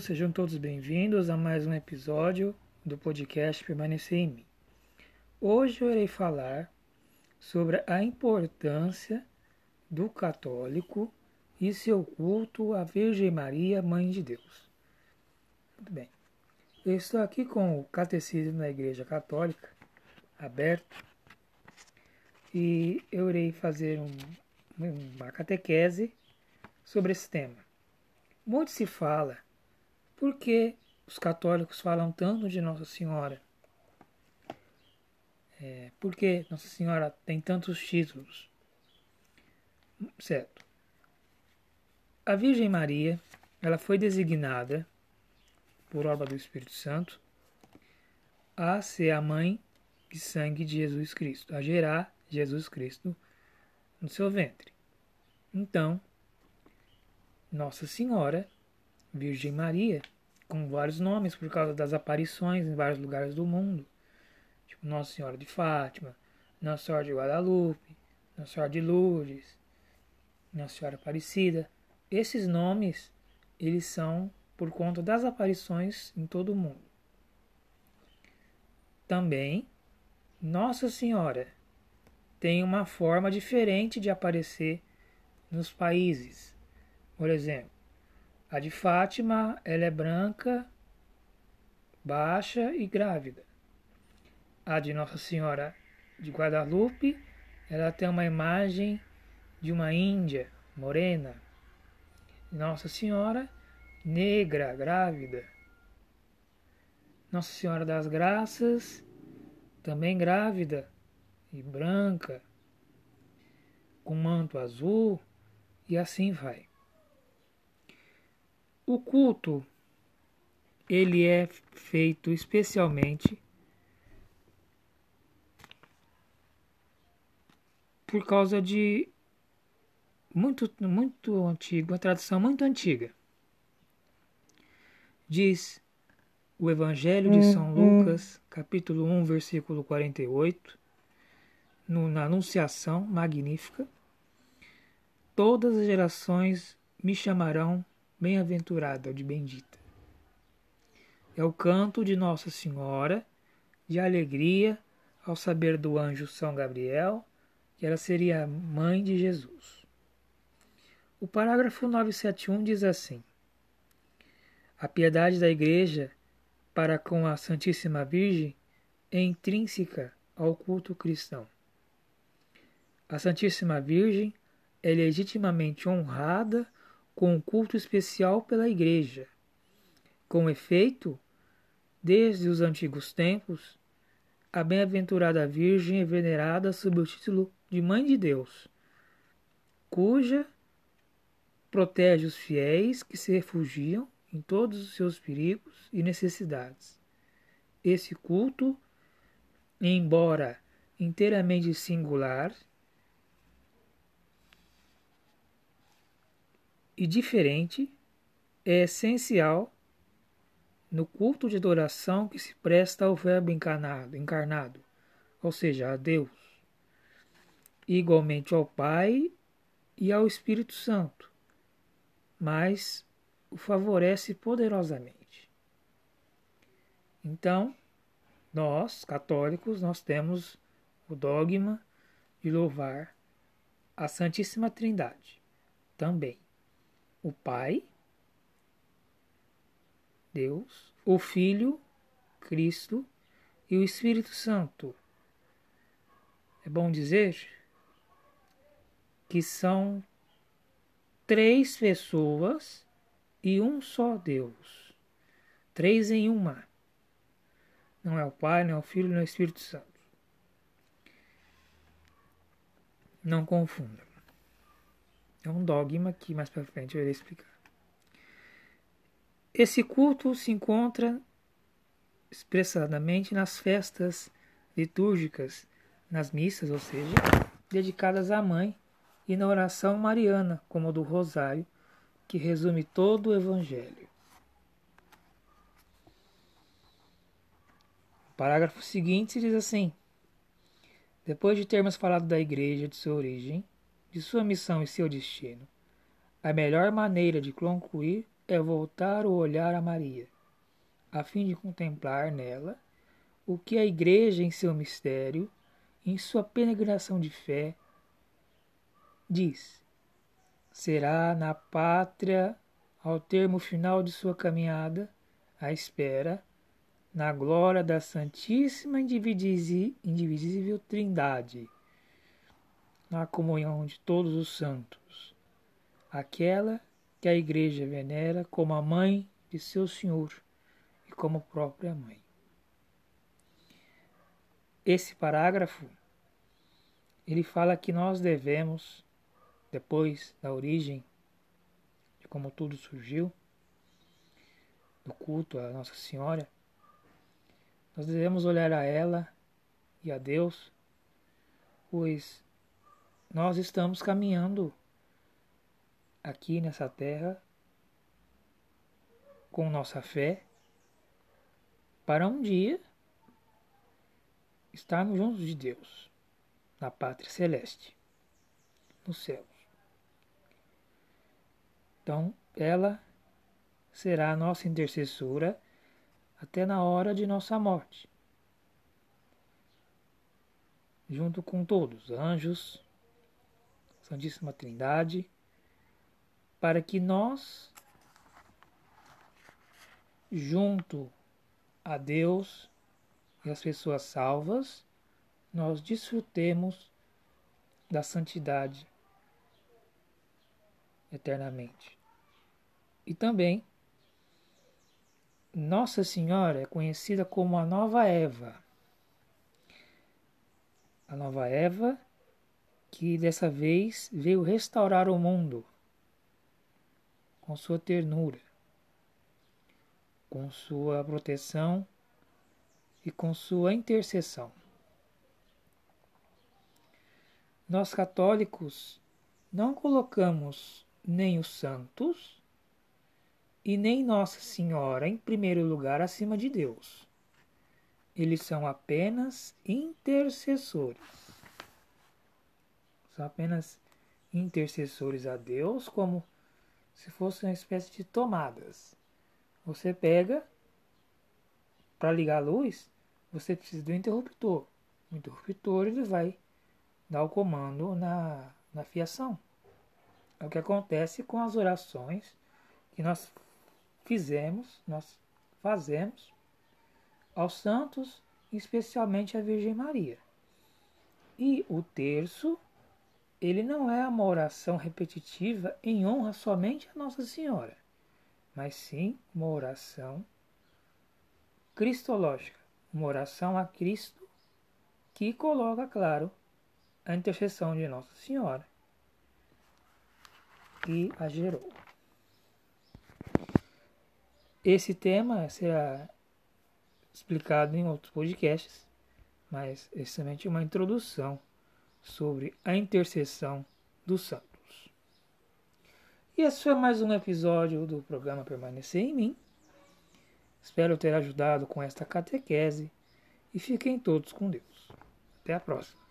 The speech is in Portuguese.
todos, sejam todos bem-vindos a mais um episódio do podcast Permanecer em Mim. Hoje eu irei falar sobre a importância do católico e seu culto à Virgem Maria, Mãe de Deus. Muito bem, eu estou aqui com o Catecismo da Igreja Católica aberto e eu irei fazer um, uma catequese sobre esse tema. Muito se fala por que os católicos falam tanto de Nossa Senhora. É, por que Nossa Senhora tem tantos títulos? Certo. A Virgem Maria, ela foi designada por obra do Espírito Santo a ser a mãe de sangue de Jesus Cristo, a gerar Jesus Cristo no seu ventre. Então, nossa Senhora, Virgem Maria, com vários nomes por causa das aparições em vários lugares do mundo, tipo Nossa Senhora de Fátima, Nossa Senhora de Guadalupe, Nossa Senhora de Lourdes, Nossa Senhora Aparecida. Esses nomes, eles são por conta das aparições em todo o mundo. Também, Nossa Senhora tem uma forma diferente de aparecer nos países. Por exemplo, a de Fátima, ela é branca, baixa e grávida. A de Nossa Senhora de Guadalupe, ela tem uma imagem de uma índia morena. Nossa Senhora, negra, grávida. Nossa Senhora das Graças, também grávida e branca, com manto azul, e assim vai. O culto ele é feito especialmente por causa de muito muito antigo, uma tradição muito antiga. Diz o Evangelho de São uhum. Lucas, capítulo 1, versículo 48, no, na Anunciação Magnífica: Todas as gerações me chamarão bem-aventurada ou de bendita. É o canto de Nossa Senhora de alegria ao saber do anjo São Gabriel que ela seria a mãe de Jesus. O parágrafo 971 diz assim: A piedade da Igreja para com a Santíssima Virgem é intrínseca ao culto cristão. A Santíssima Virgem é legitimamente honrada com culto especial pela Igreja. Com efeito, desde os antigos tempos, a bem-aventurada Virgem é venerada sob o título de Mãe de Deus, cuja protege os fiéis que se refugiam em todos os seus perigos e necessidades. Esse culto, embora inteiramente singular, e diferente é essencial no culto de adoração que se presta ao Verbo encarnado, encarnado, ou seja, a Deus, igualmente ao Pai e ao Espírito Santo, mas o favorece poderosamente. Então, nós, católicos, nós temos o dogma de louvar a Santíssima Trindade também o Pai, Deus, o Filho, Cristo e o Espírito Santo. É bom dizer que são três pessoas e um só Deus. Três em uma. Não é o Pai, não é o Filho, não é o Espírito Santo. Não confunda. É um dogma que mais para frente eu irei explicar. Esse culto se encontra expressadamente nas festas litúrgicas, nas missas, ou seja, dedicadas à mãe, e na oração mariana, como a do Rosário, que resume todo o Evangelho. O parágrafo seguinte diz assim: Depois de termos falado da Igreja, de sua origem, de sua missão e seu destino. A melhor maneira de concluir é voltar o olhar a Maria, a fim de contemplar nela o que a Igreja, em seu mistério, em sua peregrinação de fé, diz: será na pátria, ao termo final de sua caminhada, à espera, na glória da Santíssima Indivisível Trindade, na comunhão de todos os santos, aquela que a Igreja venera como a mãe de seu Senhor e como própria mãe. Esse parágrafo ele fala que nós devemos, depois da origem, de como tudo surgiu, do culto a Nossa Senhora, nós devemos olhar a ela e a Deus, pois nós estamos caminhando aqui nessa terra com nossa fé para um dia estarmos juntos de Deus, na pátria celeste, nos céus. Então, ela será a nossa intercessora até na hora de nossa morte, junto com todos, anjos, Santíssima Trindade, para que nós, junto a Deus, e as pessoas salvas, nós desfrutemos da santidade eternamente. E também, Nossa Senhora é conhecida como a Nova Eva. A Nova Eva, que dessa vez veio restaurar o mundo com sua ternura, com sua proteção e com sua intercessão. Nós católicos não colocamos nem os santos e nem Nossa Senhora em primeiro lugar acima de Deus. Eles são apenas intercessores. São apenas intercessores a Deus, como se fosse uma espécie de tomadas. Você pega para ligar a luz, você precisa do interruptor. O interruptor ele vai dar o comando na, na fiação. É o que acontece com as orações que nós fizemos, nós fazemos aos santos, especialmente à Virgem Maria. E o terço, ele não é uma oração repetitiva em honra somente a Nossa Senhora, mas sim uma oração cristológica, uma oração a Cristo que coloca, claro, a intercessão de Nossa Senhora que a gerou. Esse tema será explicado em outros podcasts, mas é somente uma introdução sobre a intercessão dos santos. E esse foi mais um episódio do programa Permanecer em Mim. Espero ter ajudado com esta catequese e fiquem todos com Deus. Até a próxima.